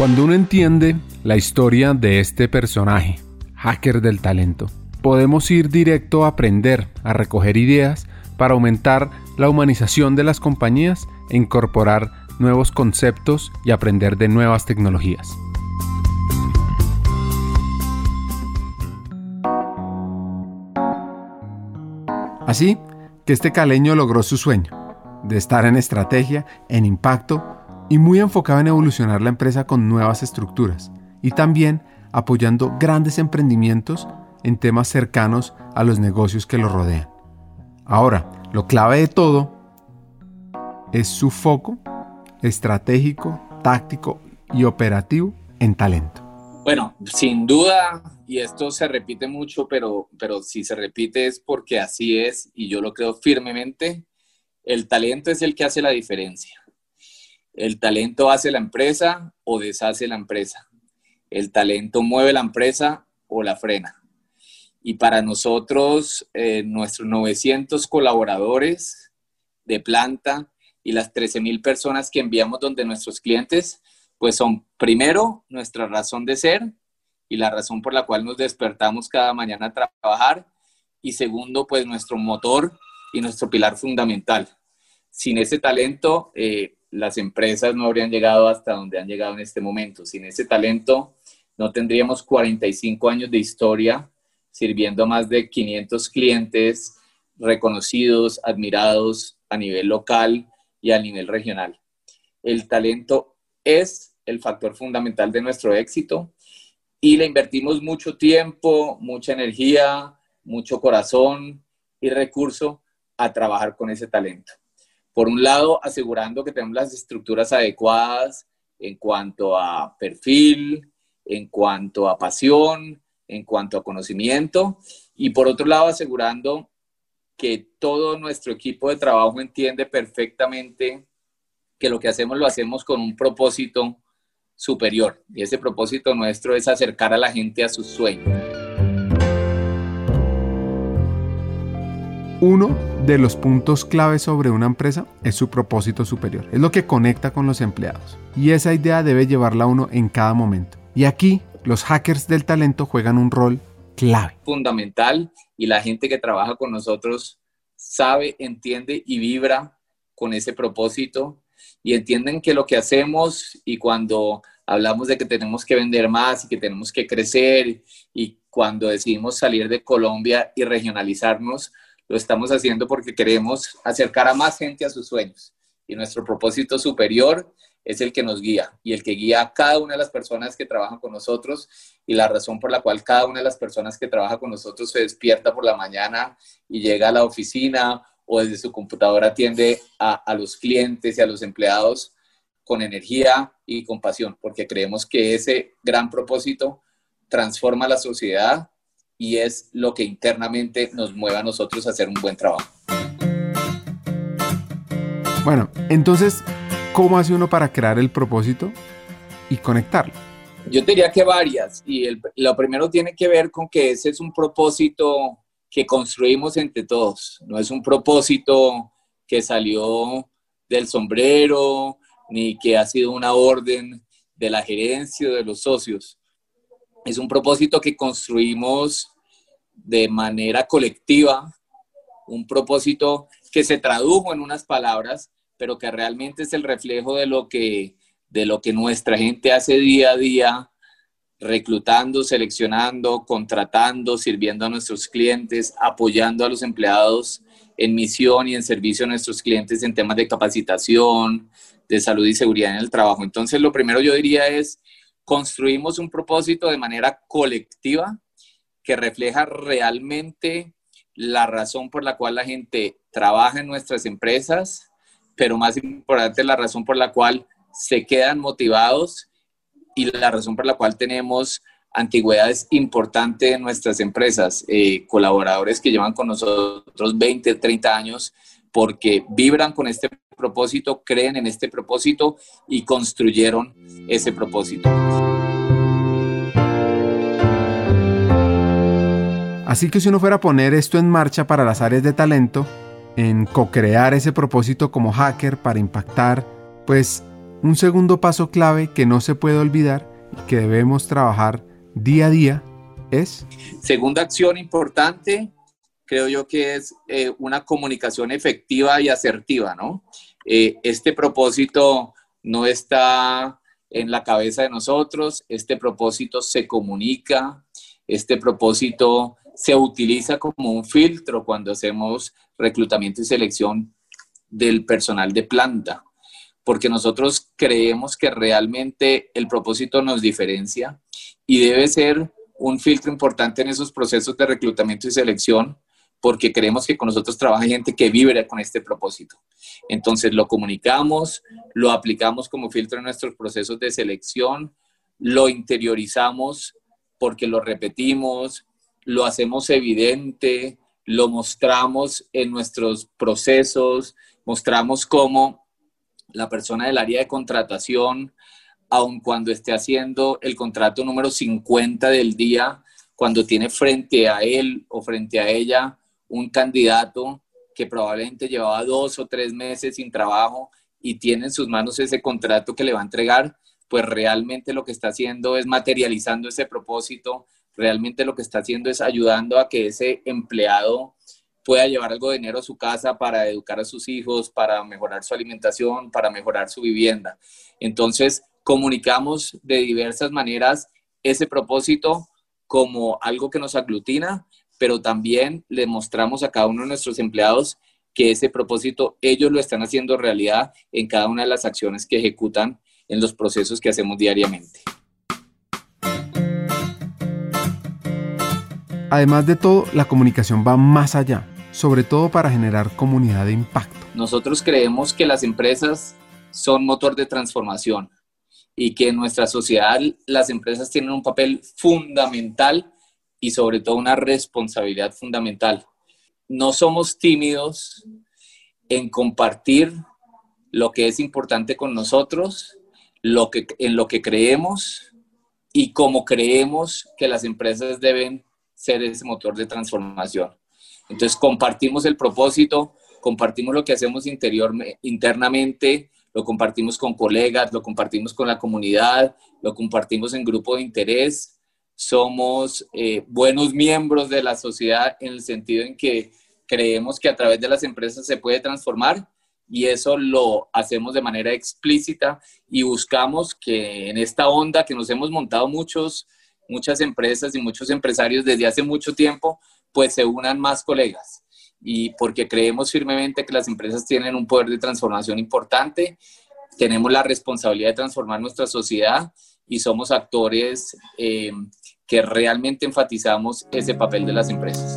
Cuando uno entiende la historia de este personaje, hacker del talento, podemos ir directo a aprender, a recoger ideas para aumentar la humanización de las compañías e incorporar nuevos conceptos y aprender de nuevas tecnologías. Así que este caleño logró su sueño, de estar en estrategia, en impacto y muy enfocado en evolucionar la empresa con nuevas estructuras y también apoyando grandes emprendimientos en temas cercanos a los negocios que lo rodean. Ahora, lo clave de todo es su foco estratégico, táctico y operativo en talento. Bueno, sin duda, y esto se repite mucho, pero, pero si se repite es porque así es, y yo lo creo firmemente, el talento es el que hace la diferencia. El talento hace la empresa o deshace la empresa. El talento mueve la empresa o la frena. Y para nosotros, eh, nuestros 900 colaboradores de planta y las 13.000 personas que enviamos donde nuestros clientes, pues son primero nuestra razón de ser y la razón por la cual nos despertamos cada mañana a trabajar. Y segundo, pues nuestro motor y nuestro pilar fundamental. Sin ese talento, eh, las empresas no habrían llegado hasta donde han llegado en este momento. Sin ese talento, no tendríamos 45 años de historia sirviendo a más de 500 clientes reconocidos, admirados a nivel local y a nivel regional. El talento es el factor fundamental de nuestro éxito y le invertimos mucho tiempo, mucha energía, mucho corazón y recurso a trabajar con ese talento por un lado, asegurando que tenemos las estructuras adecuadas en cuanto a perfil, en cuanto a pasión, en cuanto a conocimiento, y por otro lado, asegurando que todo nuestro equipo de trabajo entiende perfectamente que lo que hacemos lo hacemos con un propósito superior, y ese propósito nuestro es acercar a la gente a sus sueños. Uno de los puntos clave sobre una empresa es su propósito superior. Es lo que conecta con los empleados. Y esa idea debe llevarla uno en cada momento. Y aquí los hackers del talento juegan un rol clave. Fundamental y la gente que trabaja con nosotros sabe, entiende y vibra con ese propósito y entienden que lo que hacemos y cuando hablamos de que tenemos que vender más y que tenemos que crecer y cuando decidimos salir de Colombia y regionalizarnos, lo estamos haciendo porque queremos acercar a más gente a sus sueños. Y nuestro propósito superior es el que nos guía y el que guía a cada una de las personas que trabajan con nosotros y la razón por la cual cada una de las personas que trabaja con nosotros se despierta por la mañana y llega a la oficina o desde su computadora atiende a, a los clientes y a los empleados con energía y con pasión, porque creemos que ese gran propósito transforma la sociedad y es lo que internamente nos mueve a nosotros a hacer un buen trabajo. Bueno, entonces, ¿cómo hace uno para crear el propósito y conectarlo? Yo diría que varias, y lo primero tiene que ver con que ese es un propósito que construimos entre todos, no es un propósito que salió del sombrero, ni que ha sido una orden de la gerencia o de los socios. Es un propósito que construimos de manera colectiva, un propósito que se tradujo en unas palabras, pero que realmente es el reflejo de lo que, de lo que nuestra gente hace día a día, reclutando, seleccionando, contratando, sirviendo a nuestros clientes, apoyando a los empleados en misión y en servicio a nuestros clientes en temas de capacitación, de salud y seguridad en el trabajo. Entonces, lo primero yo diría es, construimos un propósito de manera colectiva, que refleja realmente la razón por la cual la gente trabaja en nuestras empresas, pero más importante la razón por la cual se quedan motivados y la razón por la cual tenemos antigüedades importantes en nuestras empresas, eh, colaboradores que llevan con nosotros 20, 30 años porque vibran con este propósito, creen en este propósito y construyeron ese propósito. Así que si uno fuera a poner esto en marcha para las áreas de talento, en co-crear ese propósito como hacker para impactar, pues Un segundo paso clave que no se puede olvidar y que debemos trabajar día a día es... Segunda acción importante, creo yo que es eh, una comunicación efectiva y asertiva, ¿no? Eh, este propósito no está en la cabeza de nosotros, este propósito se comunica, este propósito se utiliza como un filtro cuando hacemos reclutamiento y selección del personal de planta, porque nosotros creemos que realmente el propósito nos diferencia y debe ser un filtro importante en esos procesos de reclutamiento y selección, porque creemos que con nosotros trabaja gente que vive con este propósito. Entonces lo comunicamos, lo aplicamos como filtro en nuestros procesos de selección, lo interiorizamos porque lo repetimos, lo hacemos evidente, lo mostramos en nuestros procesos, mostramos cómo la persona del área de contratación, aun cuando esté haciendo el contrato número 50 del día, cuando tiene frente a él o frente a ella un candidato que probablemente llevaba dos o tres meses sin trabajo y tiene en sus manos ese contrato que le va a entregar, pues realmente lo que está haciendo es materializando ese propósito, realmente lo que está haciendo es ayudando a que ese empleado pueda llevar algo de dinero a su casa para educar a sus hijos, para mejorar su alimentación, para mejorar su vivienda. Entonces, comunicamos de diversas maneras ese propósito como algo que nos aglutina, pero también le mostramos a cada uno de nuestros empleados que ese propósito ellos lo están haciendo realidad en cada una de las acciones que ejecutan en los procesos que hacemos diariamente. Además de todo, la comunicación va más allá, sobre todo para generar comunidad de impacto. Nosotros creemos que las empresas son motor de transformación y que en nuestra sociedad las empresas tienen un papel fundamental y sobre todo una responsabilidad fundamental. No somos tímidos en compartir lo que es importante con nosotros, lo que, en lo que creemos y cómo creemos que las empresas deben ser ese motor de transformación. Entonces compartimos el propósito, compartimos lo que hacemos interior, internamente, lo compartimos con colegas, lo compartimos con la comunidad, lo compartimos en grupo de interés. Somos eh, buenos miembros de la sociedad en el sentido en que creemos que a través de las empresas se puede transformar y eso lo hacemos de manera explícita y buscamos que en esta onda que nos hemos montado muchos muchas empresas y muchos empresarios desde hace mucho tiempo, pues se unan más colegas. Y porque creemos firmemente que las empresas tienen un poder de transformación importante, tenemos la responsabilidad de transformar nuestra sociedad y somos actores eh, que realmente enfatizamos ese papel de las empresas.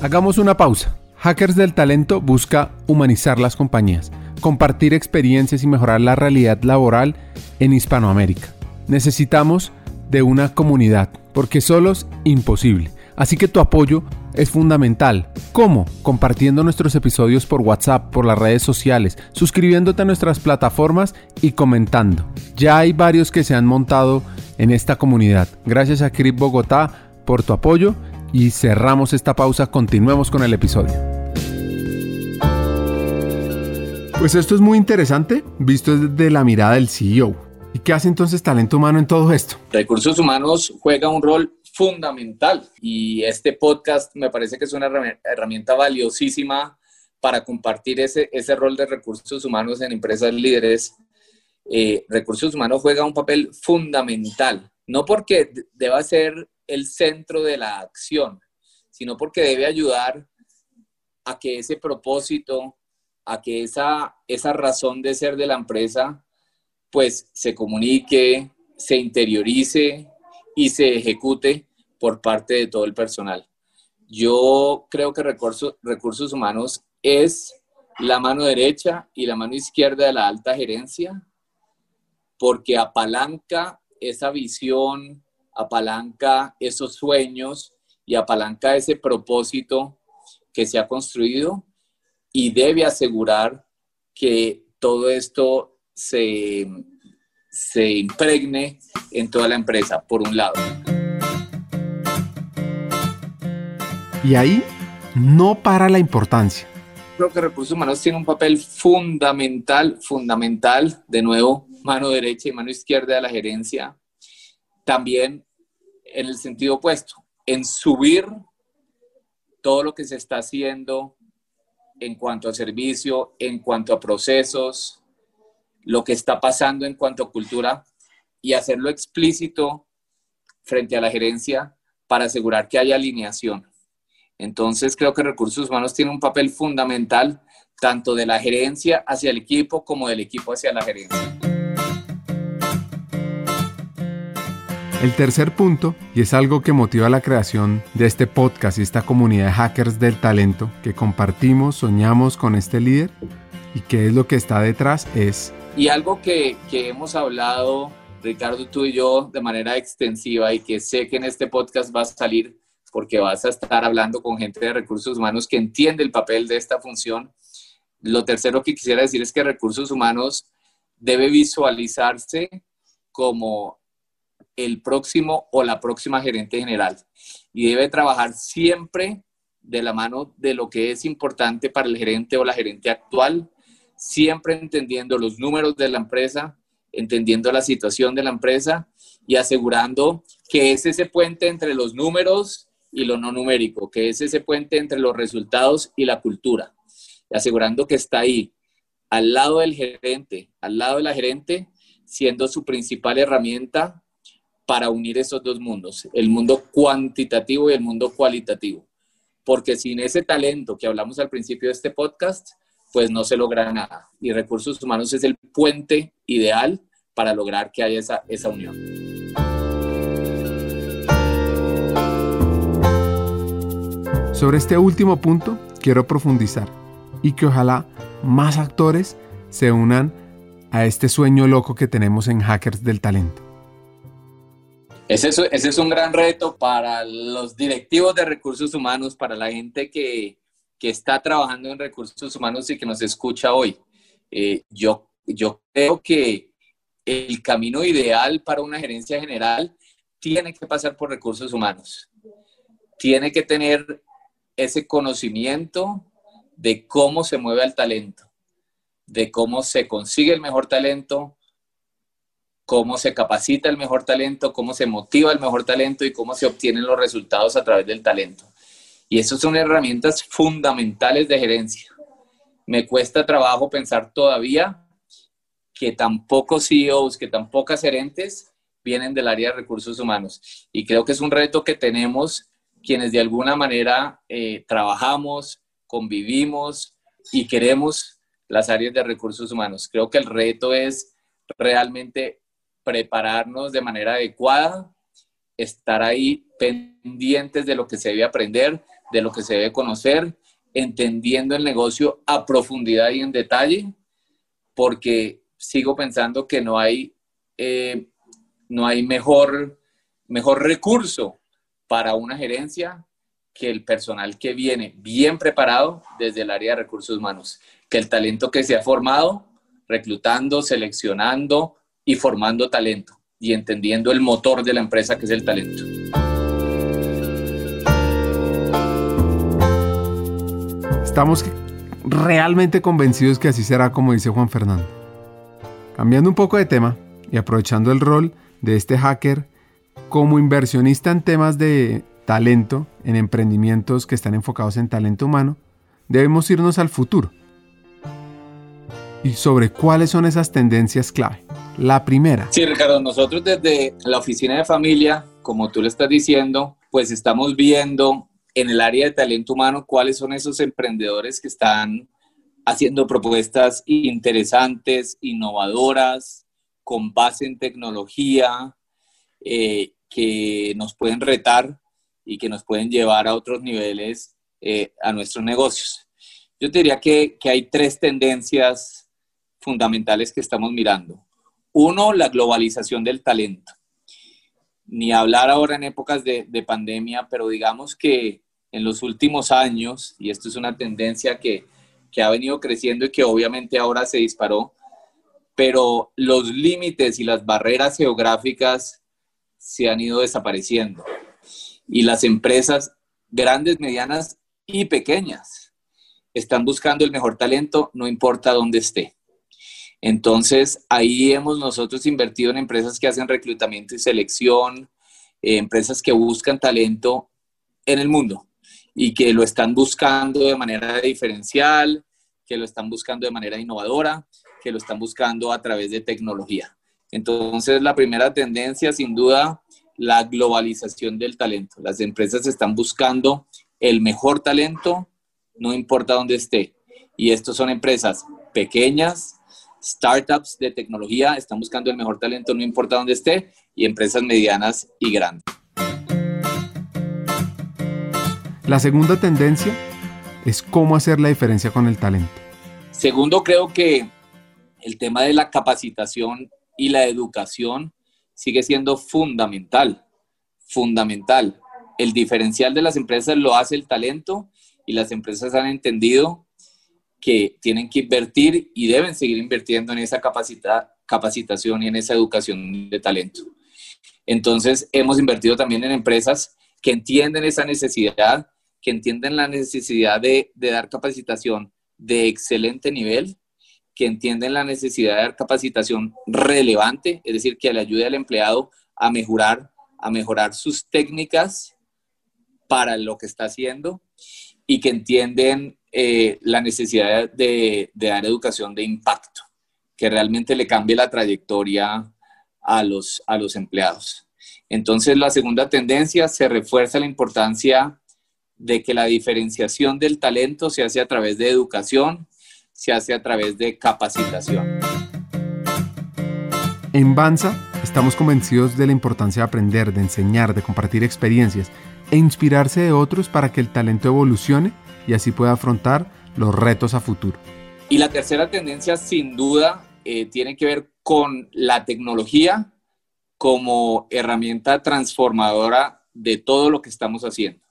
Hagamos una pausa. Hackers del Talento busca humanizar las compañías, compartir experiencias y mejorar la realidad laboral en Hispanoamérica. Necesitamos de una comunidad, porque solo es imposible. Así que tu apoyo es fundamental. ¿Cómo? Compartiendo nuestros episodios por WhatsApp, por las redes sociales, suscribiéndote a nuestras plataformas y comentando. Ya hay varios que se han montado en esta comunidad. Gracias a Crip Bogotá por tu apoyo y cerramos esta pausa. Continuemos con el episodio. Pues esto es muy interesante visto desde la mirada del CEO. ¿Y qué hace entonces talento humano en todo esto? Recursos humanos juega un rol fundamental y este podcast me parece que es una herramienta valiosísima para compartir ese, ese rol de recursos humanos en empresas líderes. Eh, recursos humanos juega un papel fundamental, no porque deba ser el centro de la acción, sino porque debe ayudar a que ese propósito, a que esa, esa razón de ser de la empresa pues se comunique, se interiorice y se ejecute por parte de todo el personal. Yo creo que recursos, recursos humanos es la mano derecha y la mano izquierda de la alta gerencia, porque apalanca esa visión, apalanca esos sueños y apalanca ese propósito que se ha construido y debe asegurar que todo esto se, se impregne en toda la empresa, por un lado. Y ahí no para la importancia. Creo que recursos humanos tiene un papel fundamental, fundamental, de nuevo, mano derecha y mano izquierda de la gerencia, también en el sentido opuesto, en subir todo lo que se está haciendo en cuanto a servicio, en cuanto a procesos, lo que está pasando en cuanto a cultura y hacerlo explícito frente a la gerencia para asegurar que haya alineación. Entonces creo que recursos humanos tiene un papel fundamental tanto de la gerencia hacia el equipo como del equipo hacia la gerencia. El tercer punto, y es algo que motiva la creación de este podcast y esta comunidad de hackers del talento que compartimos, soñamos con este líder y qué es lo que está detrás, es... Y algo que, que hemos hablado, Ricardo, tú y yo, de manera extensiva y que sé que en este podcast va a salir porque vas a estar hablando con gente de recursos humanos que entiende el papel de esta función. Lo tercero que quisiera decir es que recursos humanos debe visualizarse como el próximo o la próxima gerente general. Y debe trabajar siempre de la mano de lo que es importante para el gerente o la gerente actual, siempre entendiendo los números de la empresa, entendiendo la situación de la empresa y asegurando que es ese puente entre los números y lo no numérico, que es ese puente entre los resultados y la cultura, asegurando que está ahí, al lado del gerente, al lado de la gerente, siendo su principal herramienta para unir esos dos mundos, el mundo cuantitativo y el mundo cualitativo. Porque sin ese talento que hablamos al principio de este podcast, pues no se logra nada. Y recursos humanos es el puente ideal para lograr que haya esa, esa unión. Sobre este último punto quiero profundizar y que ojalá más actores se unan a este sueño loco que tenemos en Hackers del Talento. Ese es, un gran reto para los directivos de recursos humanos, para la gente que, está trabajando en recursos humanos y que nos escucha hoy. Eh, yo, yo creo que el camino ideal para una gerencia general tiene que pasar por recursos humanos. Tiene que tener ese conocimiento de cómo se mueve el talento, de cómo se consigue el mejor talento, cómo se capacita el mejor talento, cómo se motiva el mejor talento y cómo se obtienen los resultados a través del talento. Y esas son herramientas fundamentales de gerencia. Me cuesta trabajo pensar todavía que tan pocos CEOs, que tan pocas gerentes vienen del área de recursos humanos. Y creo que es un reto que tenemos quienes de alguna manera eh, trabajamos, convivimos y queremos las áreas de recursos humanos. Creo que el reto es realmente prepararnos de manera adecuada, estar ahí pendientes de lo que se debe aprender, de lo que se debe conocer, entendiendo el negocio a profundidad y en detalle, porque sigo pensando que no hay, eh, no hay mejor, mejor recurso para una gerencia que el personal que viene bien preparado desde el área de recursos humanos, que el talento que se ha formado, reclutando, seleccionando, y formando talento y entendiendo el motor de la empresa que es el talento. Estamos realmente convencidos que así será como dice Juan Fernando. Cambiando un poco de tema y aprovechando el rol de este hacker como inversionista en temas de talento, en emprendimientos que están enfocados en talento humano, debemos irnos al futuro. Y sobre cuáles son esas tendencias clave. La primera. Sí, Ricardo, nosotros desde la oficina de familia, como tú le estás diciendo, pues estamos viendo en el área de talento humano cuáles son esos emprendedores que están haciendo propuestas interesantes, innovadoras, con base en tecnología, eh, que nos pueden retar y que nos pueden llevar a otros niveles eh, a nuestros negocios. Yo diría que, que hay tres tendencias fundamentales que estamos mirando. Uno, la globalización del talento. Ni hablar ahora en épocas de, pandemia, pero digamos que en los últimos años, y esto es una tendencia que, que ha venido creciendo y que obviamente ahora se disparó, pero los límites y las barreras geográficas se han ido desapareciendo. Y las empresas grandes, medianas y pequeñas están buscando el mejor talento, no importa dónde esté. Entonces, ahí hemos nosotros invertido en empresas que hacen reclutamiento y selección, eh, empresas que buscan talento en el mundo y que lo están buscando de manera diferencial, que lo están buscando de manera innovadora, que lo están buscando a través de tecnología. Entonces, la primera tendencia, sin duda, la globalización del talento. Las empresas están buscando el mejor talento, no importa dónde esté. Y estos son empresas pequeñas, startups de tecnología, están buscando el mejor talento, no importa dónde esté, y empresas medianas y grandes. La segunda tendencia es cómo hacer la diferencia con el talento. Segundo, creo que el tema de la capacitación y la educación sigue siendo fundamental, fundamental. El diferencial de las empresas lo hace el talento y las empresas han entendido que tienen que invertir y deben seguir invirtiendo en esa capacitación y en esa educación de talento. Entonces, hemos invertido también en empresas que entienden esa necesidad, que entienden la necesidad de, de dar capacitación de excelente nivel que entienden la necesidad de dar capacitación relevante, es decir, que le ayude al empleado a mejorar, a mejorar sus técnicas para lo que está haciendo y que entienden eh, la necesidad de, de, dar educación de impacto, que realmente le cambie la trayectoria a los, a los empleados. Entonces, la segunda tendencia se refuerza la importancia de que la diferenciación del talento se hace a través de educación, se hace a través de capacitación. En Banza estamos convencidos de la importancia de aprender, de enseñar, de compartir experiencias e inspirarse de otros para que el talento evolucione y así pueda afrontar los retos a futuro. Y la tercera tendencia, sin duda, eh, tiene que ver con la tecnología como herramienta transformadora de todo lo que estamos haciendo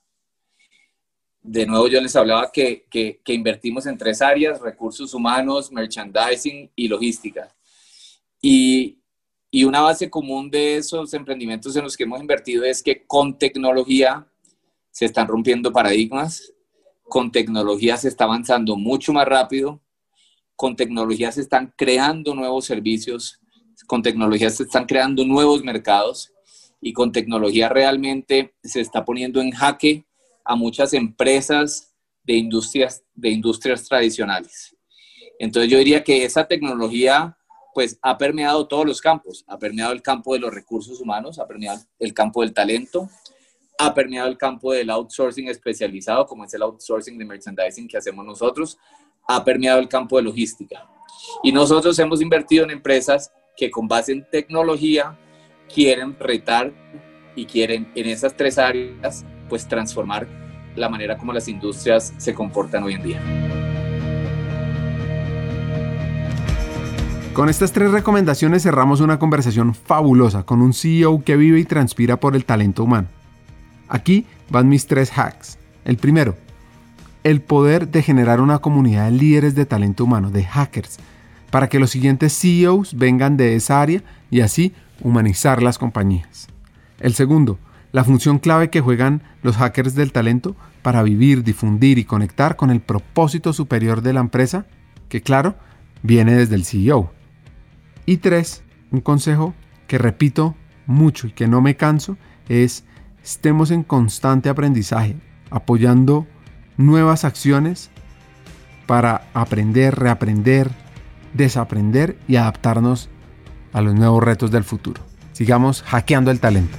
de nuevo yo les hablaba que, que, invertimos en tres áreas, recursos humanos, merchandising y logística. Y, y, una base común de esos emprendimientos en los que hemos invertido es que con tecnología se están rompiendo paradigmas, con tecnología se está avanzando mucho más rápido, con tecnología se están creando nuevos servicios, con tecnología se están creando nuevos mercados y con tecnología realmente se está poniendo en jaque a muchas empresas de industrias, de industrias tradicionales. Entonces yo diría que esa tecnología pues ha permeado todos los campos, ha permeado el campo de los recursos humanos, ha permeado el campo del talento, ha permeado el campo del outsourcing especializado, como es el outsourcing de merchandising que hacemos nosotros, ha permeado el campo de logística. Y nosotros hemos invertido en empresas que con base en tecnología quieren retar y quieren en esas tres áreas pues transformar la manera como las industrias se comportan hoy en día. Con estas tres recomendaciones cerramos una conversación fabulosa con un CEO que vive y transpira por el talento humano. Aquí van mis tres hacks. El primero, el poder de generar una comunidad de líderes de talento humano, de hackers, para que los siguientes CEOs vengan de esa área y así humanizar las compañías. El segundo, la función clave que juegan los hackers del talento para vivir, difundir y conectar con el propósito superior de la empresa, que claro, viene desde el CEO. Y tres, un consejo que repito mucho y que no me canso, es estemos en constante aprendizaje, apoyando nuevas acciones para aprender, reaprender, desaprender y adaptarnos a los nuevos retos del futuro. Sigamos hackeando el talento.